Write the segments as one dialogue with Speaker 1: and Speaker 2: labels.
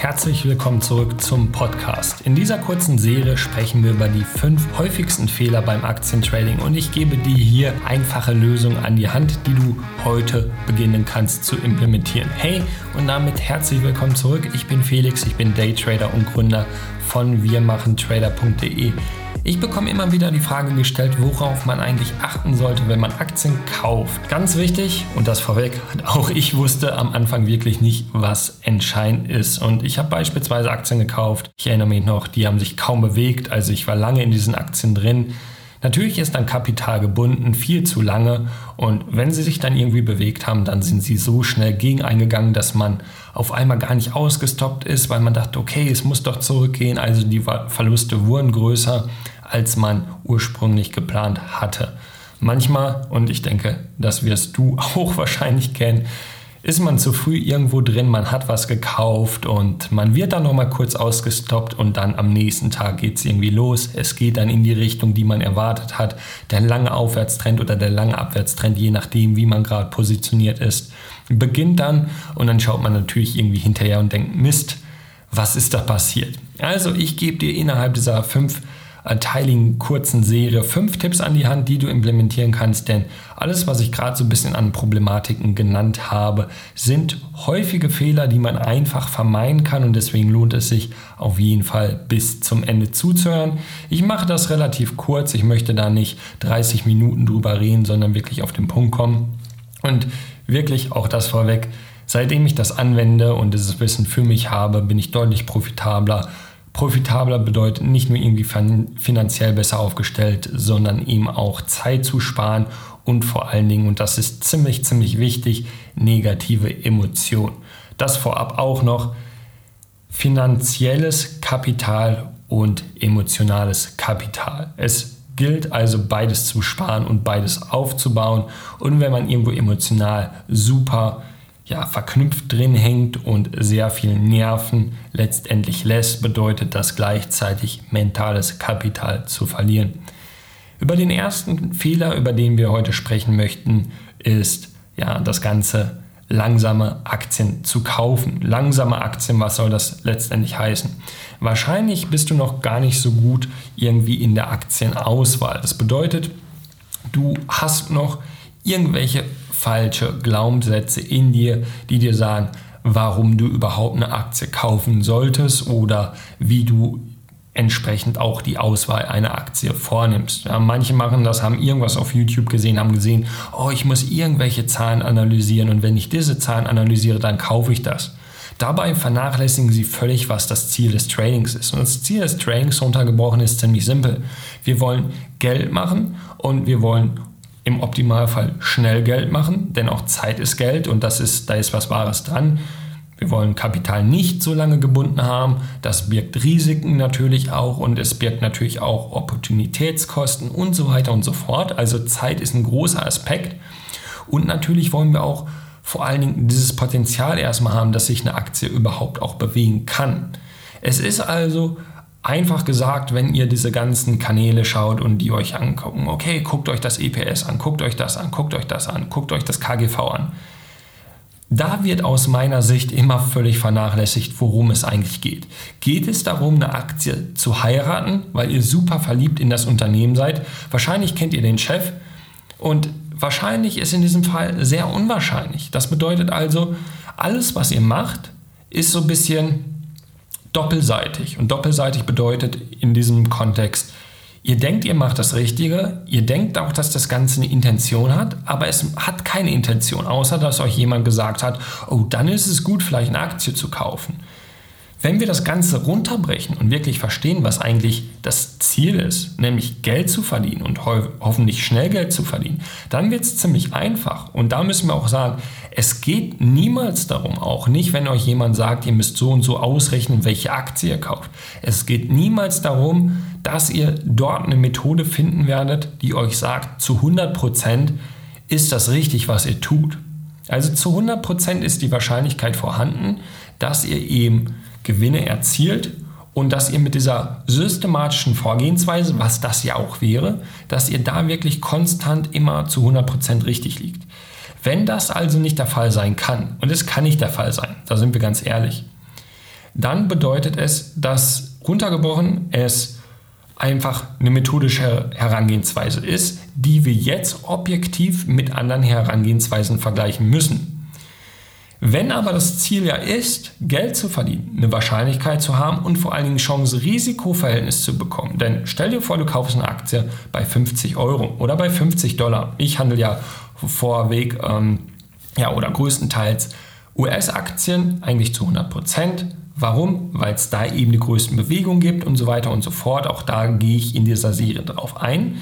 Speaker 1: Herzlich willkommen zurück zum Podcast. In dieser kurzen Serie sprechen wir über die fünf häufigsten Fehler beim Aktientrading und ich gebe dir hier einfache Lösungen an die Hand, die du heute beginnen kannst zu implementieren. Hey und damit herzlich willkommen zurück. Ich bin Felix, ich bin Daytrader und Gründer von wirmachentrader.de. Ich bekomme immer wieder die Frage gestellt, worauf man eigentlich achten sollte, wenn man Aktien kauft. Ganz wichtig, und das vorweg, auch ich wusste am Anfang wirklich nicht, was entscheidend ist. Und ich habe beispielsweise Aktien gekauft. Ich erinnere mich noch, die haben sich kaum bewegt. Also ich war lange in diesen Aktien drin. Natürlich ist dann Kapital gebunden, viel zu lange. Und wenn sie sich dann irgendwie bewegt haben, dann sind sie so schnell gegen eingegangen, dass man auf einmal gar nicht ausgestoppt ist, weil man dachte, okay, es muss doch zurückgehen. Also die Verluste wurden größer, als man ursprünglich geplant hatte. Manchmal, und ich denke, das wirst du auch wahrscheinlich kennen, ist man zu früh irgendwo drin, man hat was gekauft und man wird dann nochmal kurz ausgestoppt und dann am nächsten Tag geht es irgendwie los. Es geht dann in die Richtung, die man erwartet hat. Der lange Aufwärtstrend oder der lange Abwärtstrend, je nachdem, wie man gerade positioniert ist, beginnt dann und dann schaut man natürlich irgendwie hinterher und denkt, Mist, was ist da passiert? Also ich gebe dir innerhalb dieser fünf teiligen kurzen Serie fünf Tipps an die Hand, die du implementieren kannst, denn alles, was ich gerade so ein bisschen an Problematiken genannt habe, sind häufige Fehler, die man einfach vermeiden kann und deswegen lohnt es sich auf jeden Fall bis zum Ende zuzuhören. Ich mache das relativ kurz, ich möchte da nicht 30 Minuten drüber reden, sondern wirklich auf den Punkt kommen und wirklich auch das vorweg. Seitdem ich das anwende und dieses Wissen für mich habe, bin ich deutlich profitabler Profitabler bedeutet nicht nur irgendwie finanziell besser aufgestellt, sondern eben auch Zeit zu sparen und vor allen Dingen, und das ist ziemlich, ziemlich wichtig, negative Emotionen. Das vorab auch noch finanzielles Kapital und emotionales Kapital. Es gilt also beides zu sparen und beides aufzubauen. Und wenn man irgendwo emotional super ja, verknüpft drin hängt und sehr viel Nerven letztendlich lässt, bedeutet das gleichzeitig mentales Kapital zu verlieren. Über den ersten Fehler, über den wir heute sprechen möchten, ist ja das Ganze langsame Aktien zu kaufen. Langsame Aktien, was soll das letztendlich heißen? Wahrscheinlich bist du noch gar nicht so gut irgendwie in der Aktienauswahl. Das bedeutet, du hast noch irgendwelche falsche Glaubenssätze in dir, die dir sagen, warum du überhaupt eine Aktie kaufen solltest oder wie du entsprechend auch die Auswahl einer Aktie vornimmst. Ja, manche machen das, haben irgendwas auf YouTube gesehen, haben gesehen, oh, ich muss irgendwelche Zahlen analysieren und wenn ich diese Zahlen analysiere, dann kaufe ich das. Dabei vernachlässigen sie völlig, was das Ziel des Tradings ist. Und das Ziel des Tradings runtergebrochen ist ziemlich simpel. Wir wollen Geld machen und wir wollen im Optimalfall schnell Geld machen, denn auch Zeit ist Geld und das ist, da ist was Wahres dran. Wir wollen Kapital nicht so lange gebunden haben. Das birgt Risiken natürlich auch und es birgt natürlich auch Opportunitätskosten und so weiter und so fort. Also Zeit ist ein großer Aspekt. Und natürlich wollen wir auch vor allen Dingen dieses Potenzial erstmal haben, dass sich eine Aktie überhaupt auch bewegen kann. Es ist also Einfach gesagt, wenn ihr diese ganzen Kanäle schaut und die euch angucken, okay, guckt euch das EPS an, guckt euch das an, guckt euch das an, guckt euch das KGV an. Da wird aus meiner Sicht immer völlig vernachlässigt, worum es eigentlich geht. Geht es darum, eine Aktie zu heiraten, weil ihr super verliebt in das Unternehmen seid? Wahrscheinlich kennt ihr den Chef und wahrscheinlich ist in diesem Fall sehr unwahrscheinlich. Das bedeutet also, alles, was ihr macht, ist so ein bisschen doppelseitig. Und doppelseitig bedeutet in diesem Kontext, ihr denkt, ihr macht das Richtige, ihr denkt auch, dass das Ganze eine Intention hat, aber es hat keine Intention, außer dass euch jemand gesagt hat, oh, dann ist es gut, vielleicht eine Aktie zu kaufen. Wenn wir das Ganze runterbrechen und wirklich verstehen, was eigentlich das Ziel ist, nämlich Geld zu verdienen und ho hoffentlich schnell Geld zu verdienen, dann wird es ziemlich einfach. Und da müssen wir auch sagen, es geht niemals darum, auch nicht, wenn euch jemand sagt, ihr müsst so und so ausrechnen, welche Aktie ihr kauft. Es geht niemals darum, dass ihr dort eine Methode finden werdet, die euch sagt, zu 100 Prozent ist das richtig, was ihr tut. Also zu 100 Prozent ist die Wahrscheinlichkeit vorhanden, dass ihr eben Gewinne erzielt und dass ihr mit dieser systematischen Vorgehensweise, was das ja auch wäre, dass ihr da wirklich konstant immer zu 100% richtig liegt. Wenn das also nicht der Fall sein kann, und es kann nicht der Fall sein, da sind wir ganz ehrlich, dann bedeutet es, dass runtergebrochen es einfach eine methodische Herangehensweise ist, die wir jetzt objektiv mit anderen Herangehensweisen vergleichen müssen. Wenn aber das Ziel ja ist, Geld zu verdienen, eine Wahrscheinlichkeit zu haben und vor allen Dingen Chance-Risiko-Verhältnis zu bekommen, denn stell dir vor, du kaufst eine Aktie bei 50 Euro oder bei 50 Dollar. Ich handle ja vorweg ähm, ja, oder größtenteils US-Aktien, eigentlich zu 100 Prozent. Warum? Weil es da eben die größten Bewegungen gibt und so weiter und so fort. Auch da gehe ich in dieser Serie drauf ein.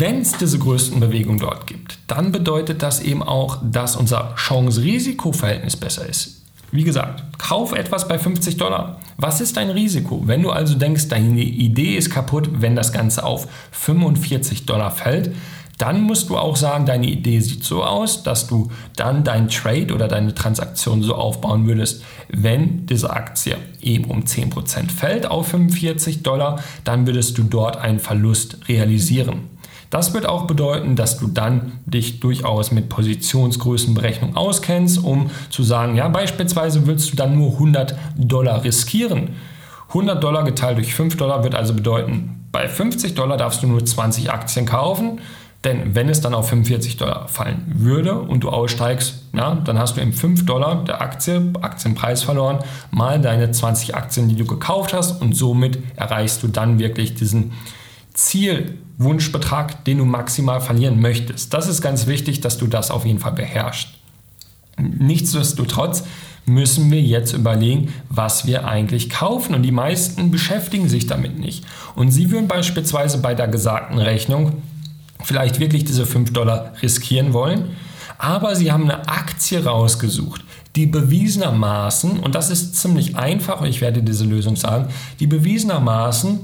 Speaker 1: Wenn es diese größten Bewegungen dort gibt, dann bedeutet das eben auch, dass unser Chance-Risiko-Verhältnis besser ist. Wie gesagt, kauf etwas bei 50 Dollar. Was ist dein Risiko? Wenn du also denkst, deine Idee ist kaputt, wenn das Ganze auf 45 Dollar fällt, dann musst du auch sagen, deine Idee sieht so aus, dass du dann deinen Trade oder deine Transaktion so aufbauen würdest, wenn diese Aktie eben um 10% fällt auf 45 Dollar, dann würdest du dort einen Verlust realisieren. Das wird auch bedeuten, dass du dann dich durchaus mit Positionsgrößenberechnung auskennst, um zu sagen, ja, beispielsweise willst du dann nur 100 Dollar riskieren. 100 Dollar geteilt durch 5 Dollar wird also bedeuten, bei 50 Dollar darfst du nur 20 Aktien kaufen. Denn wenn es dann auf 45 Dollar fallen würde und du aussteigst, ja, dann hast du im 5 Dollar der Aktie, Aktienpreis verloren, mal deine 20 Aktien, die du gekauft hast und somit erreichst du dann wirklich diesen Zielwunschbetrag, den du maximal verlieren möchtest. Das ist ganz wichtig, dass du das auf jeden Fall beherrschst. Nichtsdestotrotz müssen wir jetzt überlegen, was wir eigentlich kaufen. Und die meisten beschäftigen sich damit nicht. Und sie würden beispielsweise bei der gesagten Rechnung vielleicht wirklich diese 5 Dollar riskieren wollen. Aber sie haben eine Aktie rausgesucht, die bewiesenermaßen, und das ist ziemlich einfach, ich werde diese Lösung sagen, die bewiesenermaßen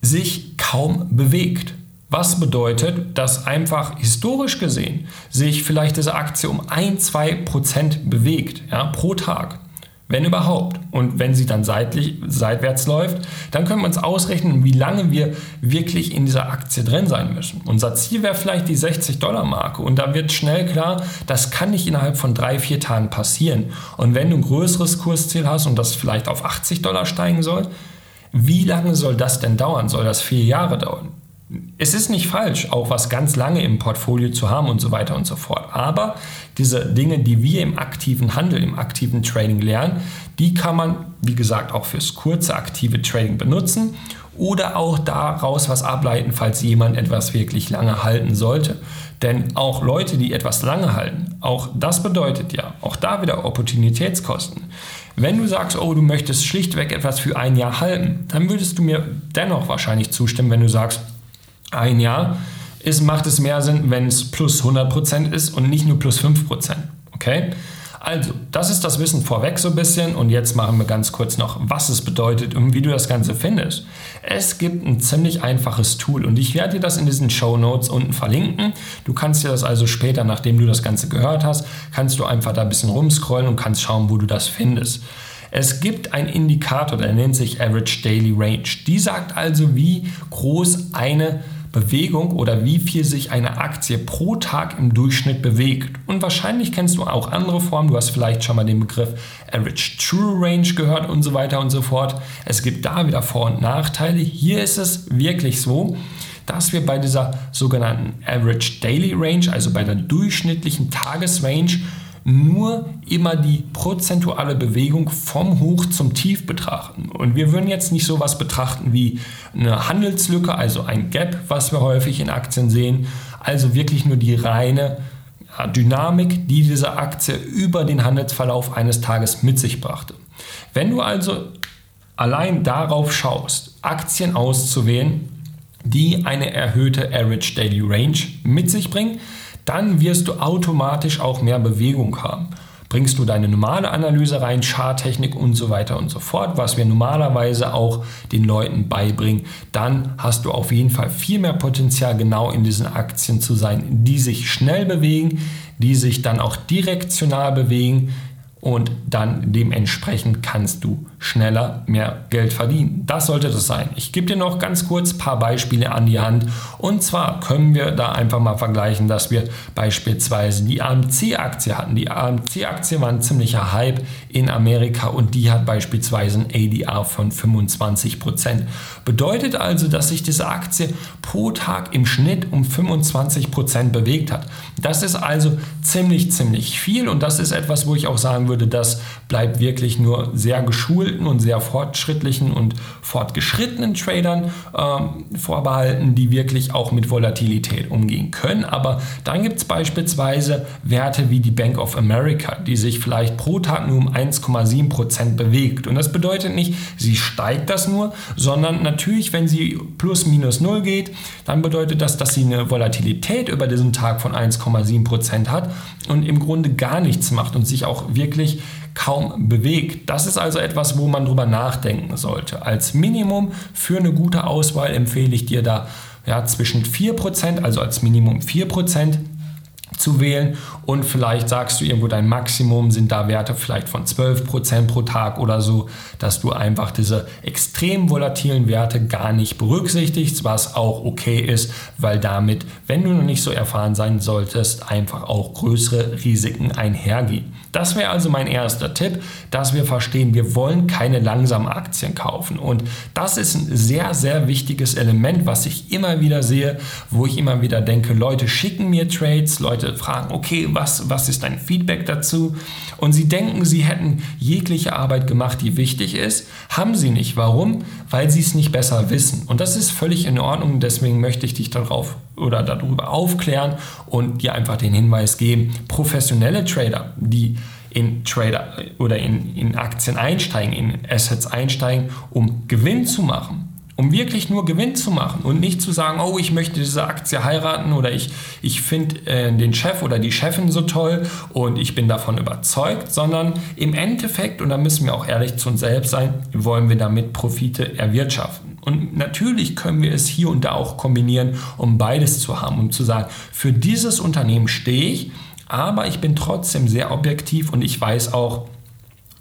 Speaker 1: sich kaum bewegt. Was bedeutet, dass einfach historisch gesehen sich vielleicht diese Aktie um 1-2% bewegt ja, pro Tag, wenn überhaupt. Und wenn sie dann seitlich, seitwärts läuft, dann können wir uns ausrechnen, wie lange wir wirklich in dieser Aktie drin sein müssen. Unser Ziel wäre vielleicht die 60-Dollar-Marke und da wird schnell klar, das kann nicht innerhalb von drei, vier Tagen passieren. Und wenn du ein größeres Kursziel hast und das vielleicht auf 80 Dollar steigen soll, wie lange soll das denn dauern? Soll das vier Jahre dauern? Es ist nicht falsch, auch was ganz lange im Portfolio zu haben und so weiter und so fort. Aber diese Dinge, die wir im aktiven Handel, im aktiven Trading lernen, die kann man, wie gesagt, auch fürs kurze aktive Trading benutzen oder auch daraus was ableiten, falls jemand etwas wirklich lange halten sollte. Denn auch Leute, die etwas lange halten, auch das bedeutet ja, auch da wieder Opportunitätskosten. Wenn du sagst, oh, du möchtest schlichtweg etwas für ein Jahr halten, dann würdest du mir dennoch wahrscheinlich zustimmen, wenn du sagst, ein Jahr ist, macht es mehr Sinn, wenn es plus 100% ist und nicht nur plus 5%. Okay? Also, das ist das Wissen vorweg so ein bisschen und jetzt machen wir ganz kurz noch, was es bedeutet und wie du das Ganze findest. Es gibt ein ziemlich einfaches Tool und ich werde dir das in diesen Show Notes unten verlinken. Du kannst dir das also später, nachdem du das Ganze gehört hast, kannst du einfach da ein bisschen rumscrollen und kannst schauen, wo du das findest. Es gibt einen Indikator, der nennt sich Average Daily Range. Die sagt also, wie groß eine Bewegung oder wie viel sich eine Aktie pro Tag im Durchschnitt bewegt. Und wahrscheinlich kennst du auch andere Formen. Du hast vielleicht schon mal den Begriff Average True Range gehört und so weiter und so fort. Es gibt da wieder Vor- und Nachteile. Hier ist es wirklich so, dass wir bei dieser sogenannten Average Daily Range, also bei der durchschnittlichen Tagesrange, nur immer die prozentuale Bewegung vom Hoch zum Tief betrachten. Und wir würden jetzt nicht sowas betrachten wie eine Handelslücke, also ein Gap, was wir häufig in Aktien sehen, also wirklich nur die reine Dynamik, die diese Aktie über den Handelsverlauf eines Tages mit sich brachte. Wenn du also allein darauf schaust, Aktien auszuwählen, die eine erhöhte Average Daily Range mit sich bringen, dann wirst du automatisch auch mehr Bewegung haben. Bringst du deine normale Analyse rein, Charttechnik und so weiter und so fort, was wir normalerweise auch den Leuten beibringen, dann hast du auf jeden Fall viel mehr Potenzial, genau in diesen Aktien zu sein, die sich schnell bewegen, die sich dann auch direktional bewegen und dann dementsprechend kannst du schneller mehr Geld verdienen. Das sollte das sein. Ich gebe dir noch ganz kurz ein paar Beispiele an die Hand. Und zwar können wir da einfach mal vergleichen, dass wir beispielsweise die AMC-Aktie hatten. Die AMC-Aktie war ein ziemlicher Hype in Amerika und die hat beispielsweise ein ADR von 25%. Bedeutet also, dass sich diese Aktie pro Tag im Schnitt um 25% bewegt hat. Das ist also ziemlich, ziemlich viel und das ist etwas, wo ich auch sagen würde, das bleibt wirklich nur sehr geschulten und sehr fortschrittlichen und fortgeschrittenen Tradern ähm, vorbehalten, die wirklich auch mit Volatilität umgehen können. Aber dann gibt es beispielsweise Werte wie die Bank of America, die sich vielleicht pro Tag nur um 1,7% bewegt. Und das bedeutet nicht, sie steigt das nur, sondern natürlich, wenn sie plus minus null geht, dann bedeutet das, dass sie eine Volatilität über diesen Tag von 1,7% hat und im Grunde gar nichts macht und sich auch wirklich kaum bewegt. Das ist also etwas, wo man drüber nachdenken sollte. Als Minimum für eine gute Auswahl empfehle ich dir da ja, zwischen 4%, also als Minimum 4% zu wählen und vielleicht sagst du irgendwo dein Maximum sind da Werte vielleicht von 12% pro Tag oder so, dass du einfach diese extrem volatilen Werte gar nicht berücksichtigst, was auch okay ist, weil damit, wenn du noch nicht so erfahren sein solltest, einfach auch größere Risiken einhergehen. Das wäre also mein erster Tipp, dass wir verstehen, wir wollen keine langsamen Aktien kaufen. Und das ist ein sehr, sehr wichtiges Element, was ich immer wieder sehe, wo ich immer wieder denke, Leute schicken mir Trades, Fragen, okay, was, was ist dein Feedback dazu? Und sie denken, sie hätten jegliche Arbeit gemacht, die wichtig ist. Haben sie nicht. Warum? Weil sie es nicht besser wissen. Und das ist völlig in Ordnung. Deswegen möchte ich dich darauf oder darüber aufklären und dir einfach den Hinweis geben, professionelle Trader, die in Trader oder in, in Aktien einsteigen, in Assets einsteigen, um Gewinn zu machen, um wirklich nur Gewinn zu machen und nicht zu sagen, oh, ich möchte diese Aktie heiraten oder ich, ich finde äh, den Chef oder die Chefin so toll und ich bin davon überzeugt, sondern im Endeffekt, und da müssen wir auch ehrlich zu uns selbst sein, wollen wir damit Profite erwirtschaften. Und natürlich können wir es hier und da auch kombinieren, um beides zu haben, um zu sagen, für dieses Unternehmen stehe ich, aber ich bin trotzdem sehr objektiv und ich weiß auch,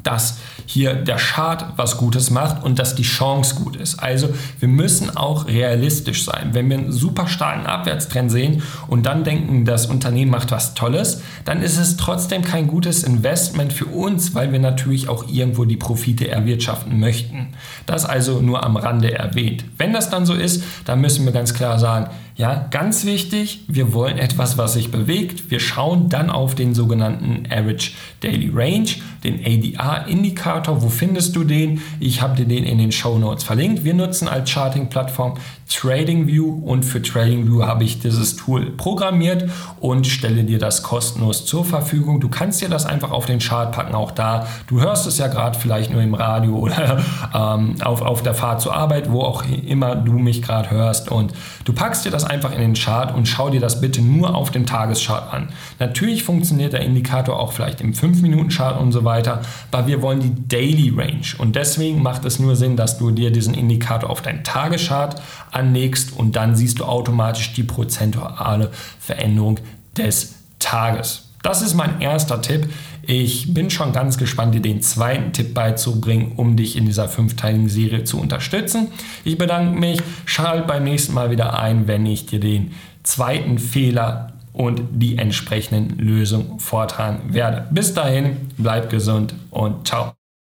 Speaker 1: dass hier der Chart was Gutes macht und dass die Chance gut ist. Also wir müssen auch realistisch sein. Wenn wir einen super starken Abwärtstrend sehen und dann denken, das Unternehmen macht was Tolles, dann ist es trotzdem kein gutes Investment für uns, weil wir natürlich auch irgendwo die Profite erwirtschaften möchten. Das also nur am Rande erwähnt. Wenn das dann so ist, dann müssen wir ganz klar sagen, ja, ganz wichtig, wir wollen etwas, was sich bewegt. Wir schauen dann auf den sogenannten Average Daily Range, den ADR-Indikator. Wo findest du den? Ich habe dir den in den Show Notes verlinkt. Wir nutzen als Charting-Plattform TradingView und für TradingView habe ich dieses Tool programmiert und stelle dir das kostenlos zur Verfügung. Du kannst dir das einfach auf den Chart packen, auch da. Du hörst es ja gerade vielleicht nur im Radio oder ähm, auf, auf der Fahrt zur Arbeit, wo auch immer du mich gerade hörst und du packst dir das einfach in den Chart und schau dir das bitte nur auf dem Tageschart an. Natürlich funktioniert der Indikator auch vielleicht im 5-Minuten-Chart und so weiter, aber wir wollen die Daily Range und deswegen macht es nur Sinn, dass du dir diesen Indikator auf deinen Tageschart anlegst und dann siehst du automatisch die prozentuale Veränderung des Tages. Das ist mein erster Tipp. Ich bin schon ganz gespannt, dir den zweiten Tipp beizubringen, um dich in dieser fünfteiligen Serie zu unterstützen. Ich bedanke mich. Schalt beim nächsten Mal wieder ein, wenn ich dir den zweiten Fehler und die entsprechenden Lösungen vortragen werde. Bis dahin, bleib gesund und ciao.